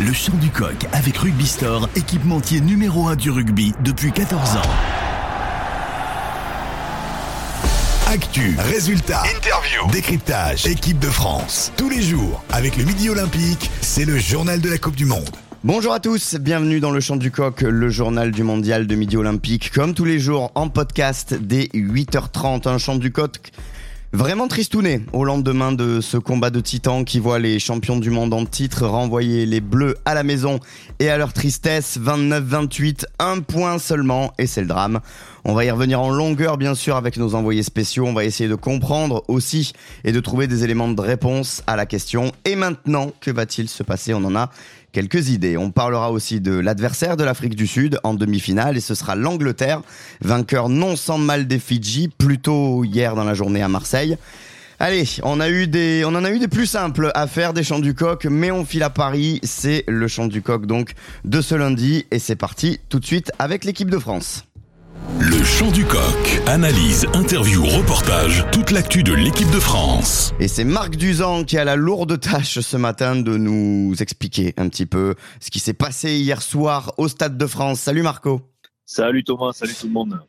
Le chant du coq avec Rugby Store, équipementier numéro 1 du rugby depuis 14 ans. Actu, résultats, interview, décryptage, équipe de France. Tous les jours, avec le Midi Olympique, c'est le journal de la Coupe du Monde. Bonjour à tous, bienvenue dans le Chant du Coq, le journal du mondial de Midi Olympique. Comme tous les jours, en podcast dès 8h30, un Chant du Coq Vraiment tristouné au lendemain de ce combat de titans qui voit les champions du monde en titre renvoyer les bleus à la maison et à leur tristesse. 29-28, un point seulement et c'est le drame. On va y revenir en longueur bien sûr avec nos envoyés spéciaux, on va essayer de comprendre aussi et de trouver des éléments de réponse à la question. Et maintenant que va-t-il se passer? On en a quelques idées. On parlera aussi de l'adversaire de l'Afrique du Sud en demi-finale et ce sera l'Angleterre, vainqueur non sans mal des Fidji, plutôt hier dans la journée à Marseille. Allez, on a on en a eu des plus simples à faire des chants du coq, mais on file à Paris. C'est le chant du coq donc de ce lundi et c'est parti tout de suite avec l'équipe de France. Le chant du coq. Analyse, interview, reportage, toute l'actu de l'équipe de France. Et c'est Marc Duzan qui a la lourde tâche ce matin de nous expliquer un petit peu ce qui s'est passé hier soir au Stade de France. Salut Marco. Salut Thomas, salut tout le monde.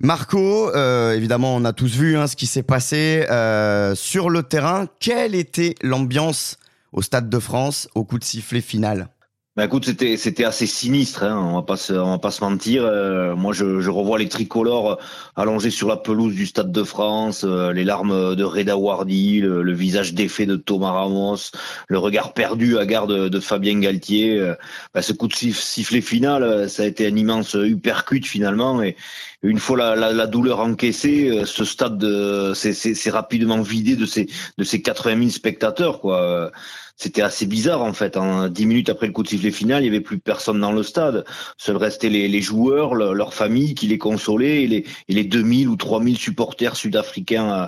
Marco, euh, évidemment, on a tous vu hein, ce qui s'est passé euh, sur le terrain. Quelle était l'ambiance au Stade de France au coup de sifflet final? Bah écoute, c'était c'était assez sinistre, hein, on va pas se on va pas se mentir. Euh, moi, je, je revois les tricolores allongés sur la pelouse du Stade de France, euh, les larmes de Reda Wardy, le, visage défait de Thomas Ramos, le regard perdu à garde de, Fabien Galtier. Euh, bah, ce coup de sifflet final, ça a été un immense uppercut finalement. Et une fois la, la, la douleur encaissée, ce stade s'est rapidement vidé de ses de ses 80 000 spectateurs, c'était assez bizarre en fait. Hein. Dix minutes après le coup de sifflet final, il y avait plus personne dans le stade. Seuls restaient les, les joueurs, leurs familles qui les consolaient et les, et les 2000 ou 3000 supporters sud-africains euh,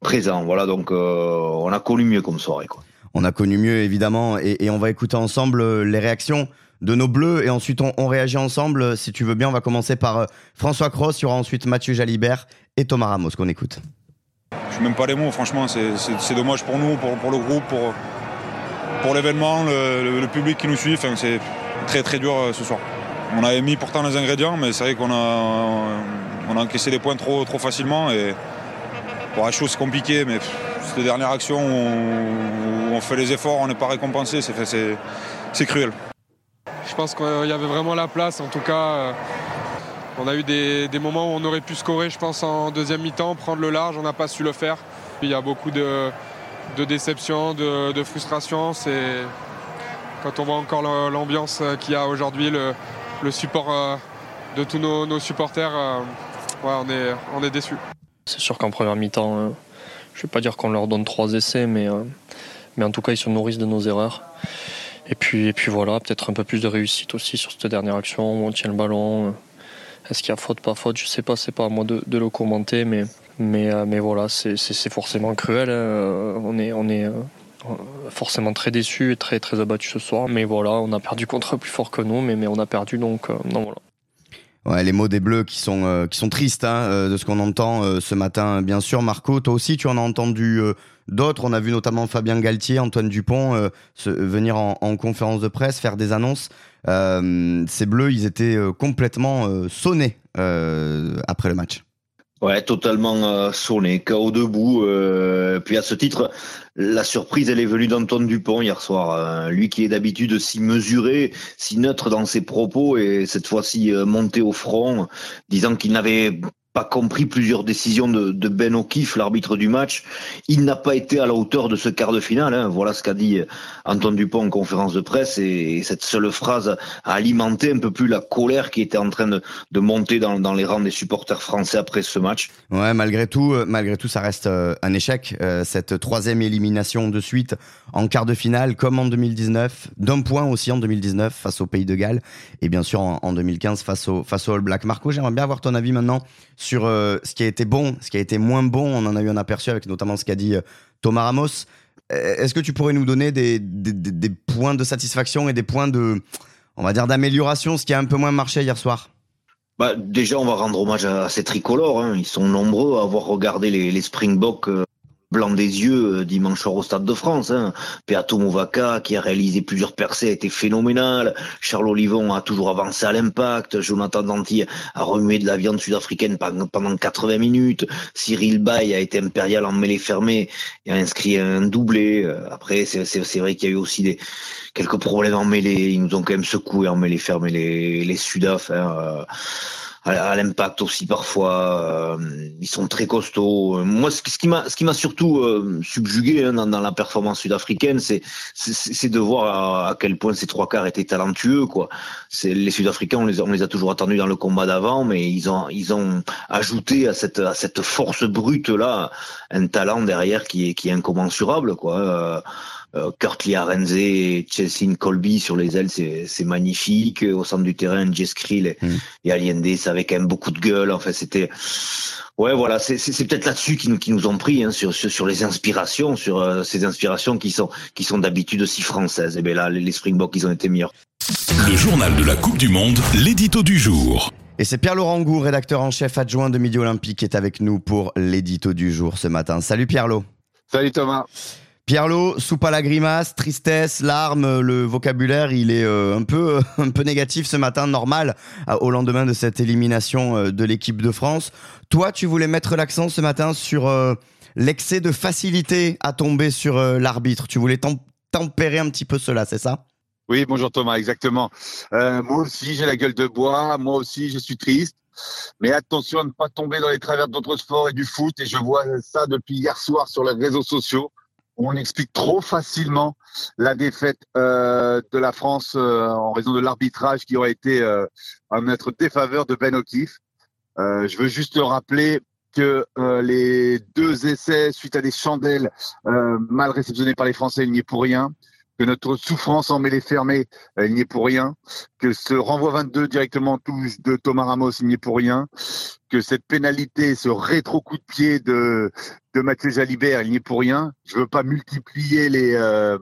présents. Voilà, donc euh, on a connu mieux comme soirée. Quoi. On a connu mieux évidemment et, on va écouter ensemble euh, les réactions de nos bleus et ensuite on, réagit ensemble. Si tu veux bien, on va commencer par François Cross, il y aura ensuite Mathieu Jalibert et Thomas Ramos qu'on écoute. Je même pas les mots, franchement, c'est dommage pour nous, pour, le groupe, pour, l'événement, le, public qui nous suit. c'est très très dur euh, ce soir. On avait mis pourtant les ingrédients, mais c'est vrai qu'on a, on a encaissé des points trop, trop facilement. Et pour la chose compliquée, mais cette dernière action où, on fait les efforts, on n'est pas récompensé, c'est cruel. Je pense qu'il y avait vraiment la place. En tout cas, euh, on a eu des, des, moments où on aurait pu scorer, je pense, en deuxième mi-temps, prendre le large. On n'a pas su le faire. Il y a beaucoup de, de déception, de, frustration. C'est quand on voit encore l'ambiance qu'il y a aujourd'hui, le, support euh, de tous nos, supporters, euh, on est, on est déçus. C'est sûr qu'en première mi-temps, je ne vais pas dire qu'on leur donne trois essais, mais, mais en tout cas, ils se nourrissent de nos erreurs. Et puis, et puis voilà, peut-être un peu plus de réussite aussi sur cette dernière action où on tient le ballon. Est-ce qu'il y a faute, pas faute? Je sais pas, c'est pas à moi de, le commenter, mais mais, euh, mais voilà, c'est forcément cruel. Hein. On est, on est euh, forcément très déçus et très, très abattus ce soir. Mais voilà, on a perdu contre plus fort que nous, mais, mais on a perdu, donc, euh, non, voilà. Les mots des Bleus qui sont sont tristes hein, de ce qu'on entend ce matin, bien sûr. Marco, toi aussi, tu en as entendu d'autres. On a vu notamment Fabien Galtier, Antoine Dupont venir en, en, conférence de presse faire des annonces. ces Bleus, ils étaient complètement sonnés après le match. Ouais, totalement euh, sonné, KO debout. Puis à ce titre, la surprise, elle est venue d'Antoine Dupont hier soir. Euh, lui qui est d'habitude si mesuré, si neutre dans ses propos, et cette fois-ci euh, monté au front, disant qu'il n'avait pas compris plusieurs décisions de, de Ben O'Keefe, l'arbitre du match. Il n'a pas été à la hauteur de ce quart de finale. Hein. Voilà ce qu'a dit Antoine Dupont en conférence de presse. Et, cette seule phrase a alimenté un peu plus la colère qui était en train de, monter dans, les rangs des supporters français après ce match. Ouais, malgré tout, euh, malgré tout, ça reste euh, un échec. Euh, cette troisième élimination de suite en quart de finale, comme en 2019, d'un point aussi en 2019 face au Pays de Galles, et bien sûr en, en 2015 face au face au All Black. Marco, j'aimerais bien avoir ton avis maintenant euh, ce qui a été bon, ce qui a été moins bon. On en a eu un aperçu avec notamment ce qu'a dit euh, Thomas Ramos. Euh, est-ce que tu pourrais nous donner des, points de satisfaction et des points de, on va dire, d'amélioration, ce qui a un peu moins marché hier soir? Bah, déjà, on va rendre hommage à ces tricolores. Hein. Ils sont nombreux à avoir regardé les, les Springboks blanc des yeux dimanche soir au Stade de France. Hein. Peato Movaca, qui a réalisé plusieurs percées, a été phénoménal. Charles Olivon a toujours avancé à l'impact. Jonathan Danty a remué de la viande sud-africaine pendant 80 minutes. Cyril Bay a été impérial en mêlée fermée et a inscrit un doublé. Après, c'est vrai qu'il y a eu aussi des quelques problèmes en mêlée. Ils nous ont quand même secoué en mêlée fermée les, les Sudaf. Hein à, l'impact aussi parfois. Euh, ils sont très costauds. Moi, ce, qui m'a, ce qui m'a surtout euh, subjugué hein, dans, la performance sud-africaine, c'est, c'est, de voir à, quel point ces trois quarts étaient talentueux. Quoi. C'est les Sud-Africains, on les, on les a toujours attendus dans le combat d'avant, mais ils ont, ils ont ajouté à cette, à cette force brute là un talent derrière qui est, qui est incommensurable. Quoi. Euh, Kurt Liarenze et Chelsea Colby sur les ailes, c'est magnifique. Au centre du terrain, Jess Krill et, mm. et Allende, ça avait quand même beaucoup de gueule. En fait, c'était Ouais, voilà, c'est peut-être là-dessus qui nous, qui nous ont pris, hein, sur, sur, les inspirations, sur euh, ces inspirations qui sont, qui sont d'habitude aussi françaises. Et bien là, les, Springboks, ils ont été meilleurs. Le journal de la Coupe du Monde, l'édito du jour. Et c'est Pierre-Laurent Gou, rédacteur en chef adjoint de Midi Olympique, qui est avec nous pour l'édito du jour ce matin. Salut Pierre-Lo. Salut Thomas. Pierre-Lo, soupe à la grimace, tristesse, larmes, le vocabulaire, il est euh, un peu un peu négatif ce matin, normal, au lendemain de cette élimination euh, de l'équipe de France. Toi, tu voulais mettre l'accent ce matin sur euh, l'excès de facilité à tomber sur l'arbitre. Tu voulais tempérer un petit peu cela, c'est ça? Oui, bonjour Thomas, exactement. moi aussi, j'ai la gueule de bois. Moi aussi, je suis triste. Mais attention à ne pas tomber dans les travers d'autres sports et du foot. Et je vois ça depuis hier soir sur les réseaux sociaux on explique trop facilement la défaite euh, de la France euh, en raison de l'arbitrage qui aurait été euh, à notre défaveur de Ben O'Keefe. je veux juste rappeler que les deux essais suite à des chandelles mal réceptionnés par les Français, il n'y est pour rien que notre souffrance en mêlée fermée, il n'y est pour rien, que ce renvoi 22 directement touche de Thomas Ramos, il n'y est pour rien, que cette pénalité, ce rétro coup de pied de, Mathieu Jalibert, il n'y est pour rien. Je veux pas multiplier les, euh,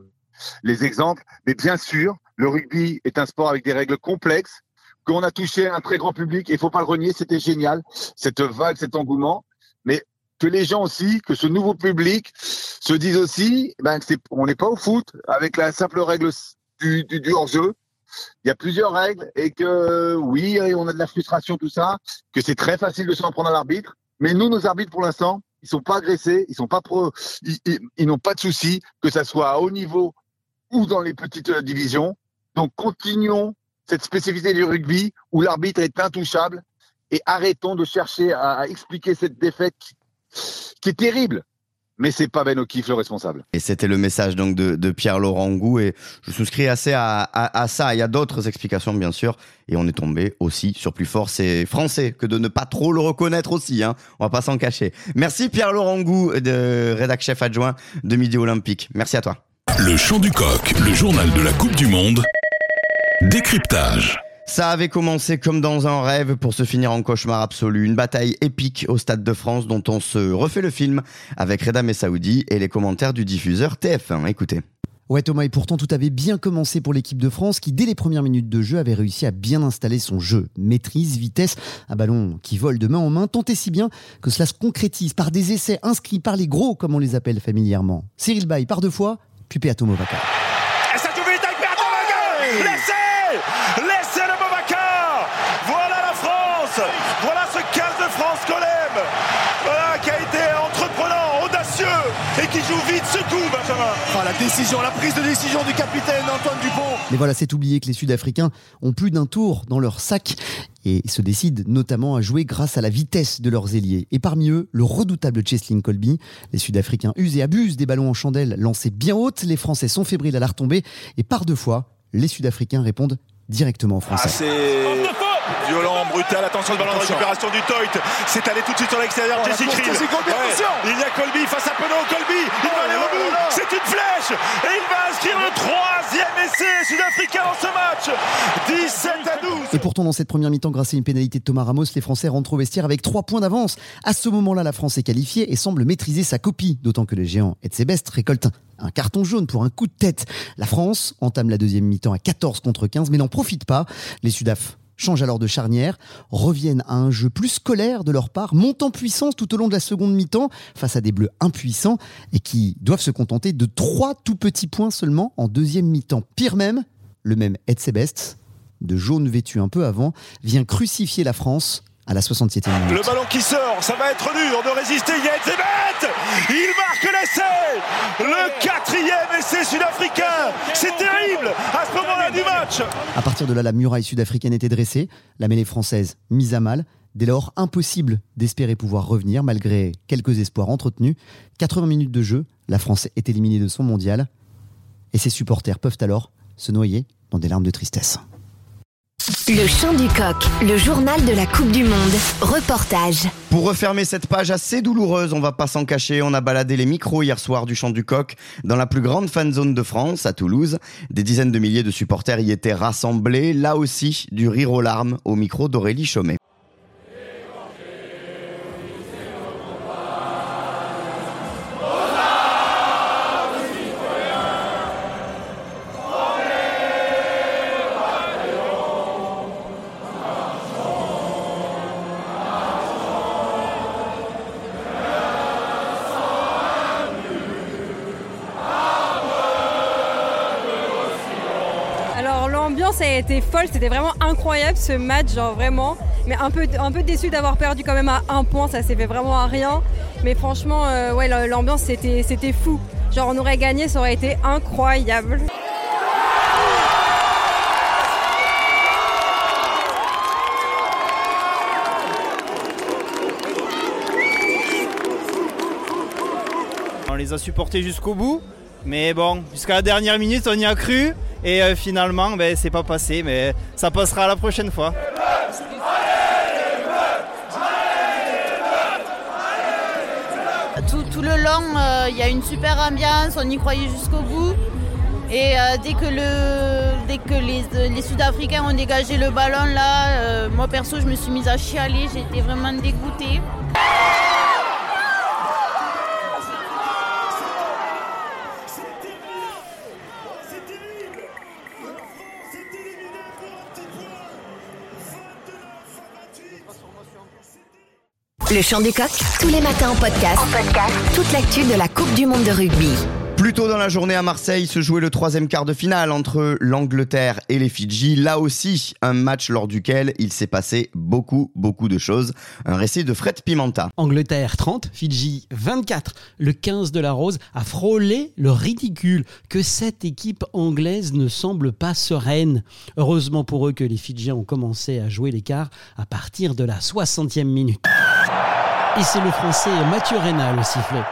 les exemples, mais bien sûr, le rugby est un sport avec des règles complexes, qu'on a touché un très grand public, il faut pas le renier, c'était génial, cette vague, cet engouement, mais que les gens aussi, que ce nouveau public se disent aussi, ben, on n'est pas au foot avec la simple règle du, hors-jeu. Il y a plusieurs règles et que oui, on a de la frustration, tout ça, que c'est très facile de s'en prendre à l'arbitre. Mais nous, nos arbitres, pour l'instant, ils sont pas agressés, ils sont pas pro, ils, n'ont pas de soucis, que ça soit à haut niveau ou dans les petites euh, divisions. Donc, continuons cette spécificité du rugby où l'arbitre est intouchable et arrêtons de chercher à expliquer cette défaite qui est terrible. Mais c'est pas Ben O'Keefe le responsable. Et c'était le message donc de, Pierre Laurent Gou et je souscris assez à, ça. Il y a d'autres explications bien sûr et on est tombé aussi sur plus fort. C'est français que de ne pas trop le reconnaître aussi. Hein. On va pas s'en cacher. Merci Pierre Laurent Gou, de rédac chef adjoint de Midi Olympique. Merci à toi. Le chant du coq, le journal de la Coupe du Monde. Décryptage. Ça avait commencé comme dans un rêve pour se finir en cauchemar absolu. Une bataille épique au Stade de France dont on se refait le film avec Reda Messaoudi et les commentaires du diffuseur TF1. Écoutez. Ouais Thomas, et pourtant tout avait bien commencé pour l'équipe de France qui dès les premières minutes de jeu avait réussi à bien installer son jeu. Maîtrise, vitesse, un ballon qui vole de main en main, tant et si bien que cela se concrétise par des essais inscrits par les gros comme on les appelle familièrement. Cyril Bay par deux fois, puis Peato Movaca. Ah, la décision, la prise de décision du capitaine Antoine Dupont. Mais voilà, c'est oublié que les Sud-Africains ont plus d'un tour dans leur sac et se décident notamment à jouer grâce à la vitesse de leurs ailiers. Et parmi eux, le redoutable Cheslin Colby. Les Sud-Africains usent et abusent des ballons en chandelle lancés bien hautes. Les Français sont fébriles à la retomber. Et par deux fois, les Sud-Africains répondent directement en français. Ah, Violent, brutal, attention le ballon de récupération du Toit. C'est allé tout de suite sur l'extérieur. Oh, Jesse Krill. Il y a Colby face à Penaud. Colby, il va aller au bout. C'est une flèche. Et il va inscrire le troisième essai sud-africain en ce match. 17 à 12. Et pourtant, dans cette première mi-temps, grâce à une pénalité de Thomas Ramos, les Français rentrent au vestiaire avec 3 points d'avance. À ce moment-là, la France est qualifiée et semble maîtriser sa copie. D'autant que le géant Etzebest récolte un carton jaune pour un coup de tête. La France entame la deuxième mi-temps à 14 contre 15, mais n'en profite pas. Les Sudaf changent alors de charnière, reviennent à un jeu plus scolaire de leur part, montent en puissance tout au long de la seconde mi-temps face à des bleus impuissants et qui doivent se contenter de trois tout petits points seulement en deuxième mi-temps. Pire même, le même Edsebest, de jaune vêtu un peu avant, vient crucifier la France à la 67e minute. Le ballon qui sort, ça va être dur de résister. Yedzebet Il marque l'essai Le quatrième essai sud-africain C'est terrible à ce moment-là du match À partir de là, la muraille sud-africaine était dressée, la mêlée française mise à mal. Dès lors, impossible d'espérer pouvoir revenir malgré quelques espoirs entretenus. 80 minutes de jeu, la France est éliminée de son mondial. Et ses supporters peuvent alors se noyer dans des larmes de tristesse. Le chant du coq, le journal de la Coupe du Monde. Reportage. Pour refermer cette page assez douloureuse, on va pas s'en cacher, on a baladé les micros hier soir du chant du coq dans la plus grande fan zone de France, à Toulouse. Des dizaines de milliers de supporters y étaient rassemblés, là aussi du rire aux larmes au micro d'Aurélie Chaumet. L'ambiance a été folle, c'était vraiment incroyable ce match, genre vraiment. Mais un peu, un peu déçu d'avoir perdu quand même à un point, ça s'est fait vraiment à rien. Mais franchement, euh, ouais, l'ambiance c'était, c'était fou. Genre on aurait gagné, ça aurait été incroyable. On les a supportés jusqu'au bout, mais bon, jusqu'à la dernière minute, on y a cru, et euh, finalement, ben, c'est pas passé, mais ça passera la prochaine fois. Tout, tout le long, euh, il y a une super ambiance, on y croyait jusqu'au bout. Et euh, dès que, le, dès que les, les Sud-Africains ont dégagé le ballon, là, moi perso, je me suis mise à chialer, j'étais vraiment dégoûtée. Le chant du coq, tous les matins en podcast. En podcast. Toute l'actu de la Coupe du Monde de rugby. Plus tôt dans la journée à Marseille se jouait le troisième quart de finale entre l'Angleterre et les Fidji. Là aussi, un match lors duquel il s'est passé beaucoup, beaucoup de choses. Un récit de Fred Pimenta. Angleterre 30, Fidji 24. Le 15 de la Rose a frôlé le ridicule que cette équipe anglaise ne semble pas sereine. Heureusement pour eux que les Fidjiens ont commencé à jouer l'écart à partir de la 60e minute. Et c'est le français Mathieu Reynal au sifflet.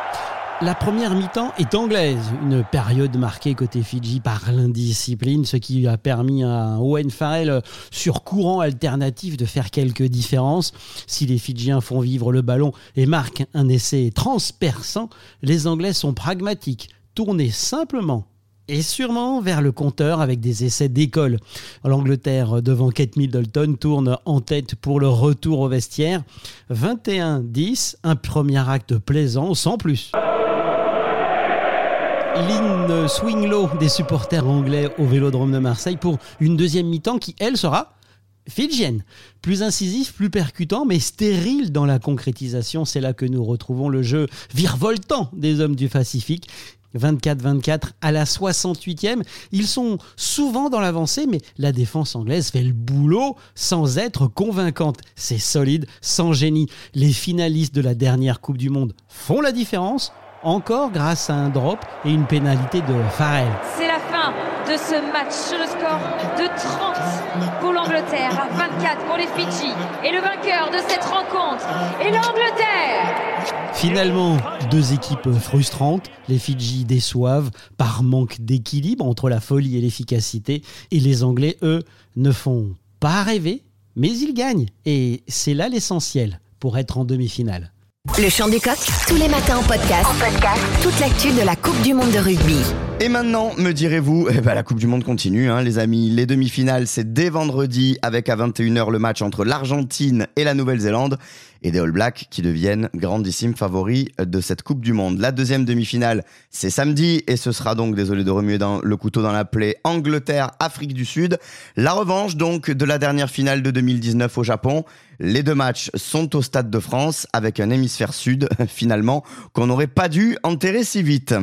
La première mi-temps est anglaise, une période marquée côté Fidji par l'indiscipline, ce qui a permis à Owen Farrell sur courant alternatif de faire quelques différences. Si les Fidjiens font vivre le ballon et marquent un essai transperçant, les Anglais sont pragmatiques, tournés simplement et sûrement vers le compteur avec des essais d'école. L'Angleterre devant Kate Middleton tourne en tête pour le retour au vestiaire. 21-10, un premier acte plaisant sans plus. Lynn Swinglow des supporters anglais au Vélodrome de Marseille pour une deuxième mi-temps qui, elle, sera fidjienne. Plus incisif, plus percutant, mais stérile dans la concrétisation. C'est là que nous retrouvons le jeu virevoltant des hommes du Pacifique. 24-24 à la 68e. Ils sont souvent dans l'avancée, mais la défense anglaise fait le boulot sans être convaincante. C'est solide, sans génie. Les finalistes de la dernière Coupe du Monde font la différence, encore grâce à un drop et une pénalité de Farrell. C'est la fin de ce match sur le score de 30 pour l'Angleterre, à 24 pour les Fidji. Et le vainqueur de cette rencontre est l'Angleterre. Finalement, deux équipes frustrantes. Les Fidji déçoivent par manque d'équilibre entre la folie et l'efficacité. Et les Anglais, eux, ne font pas rêver, mais ils gagnent. Et c'est là l'essentiel pour être en demi-finale. Le chant du coq, tous les matins en podcast. En podcast. Toute l'actu de la Coupe du Monde de rugby. Et maintenant, me direz-vous, eh ben, la Coupe du Monde continue, hein, les amis. Les demi-finales, c'est dès vendredi avec à 21h le match entre l'Argentine et la Nouvelle-Zélande et des All Blacks qui deviennent grandissimes favoris de cette Coupe du Monde. La deuxième demi-finale, c'est samedi et ce sera donc, désolé de remuer dans le couteau dans la plaie, Angleterre-Afrique du Sud. La revanche donc de la dernière finale de 2019 au Japon. Les deux matchs sont au Stade de France avec un hémisphère sud finalement qu'on n'aurait pas dû enterrer si vite.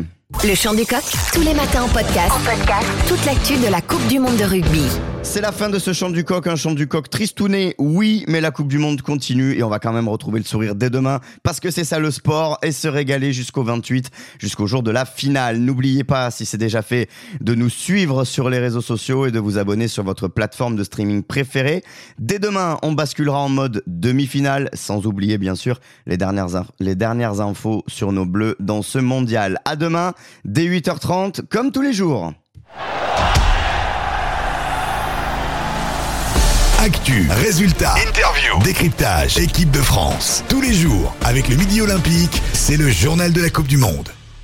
Le chant du coq, tous les matins en podcast. En podcast. Toute l'actu de la Coupe du Monde de rugby. C'est la fin de ce chant du coq, un chant du coq tristouné, oui, mais la Coupe du Monde continue et on va quand même retrouver le sourire dès demain parce que c'est ça le sport et se régaler jusqu'au 28, jusqu'au jour de la finale. N'oubliez pas, si c'est déjà fait, de nous suivre sur les réseaux sociaux et de vous abonner sur votre plateforme de streaming préférée. Dès demain, on basculera en mode demi-finale, sans oublier bien sûr les dernières, les dernières infos sur nos bleus dans ce mondial. À demain, dès 8h30, comme tous les jours. Actu, résultats, interview, décryptage, équipe de France. Tous les jours, avec le Midi Olympique, c'est le journal de la Coupe du Monde.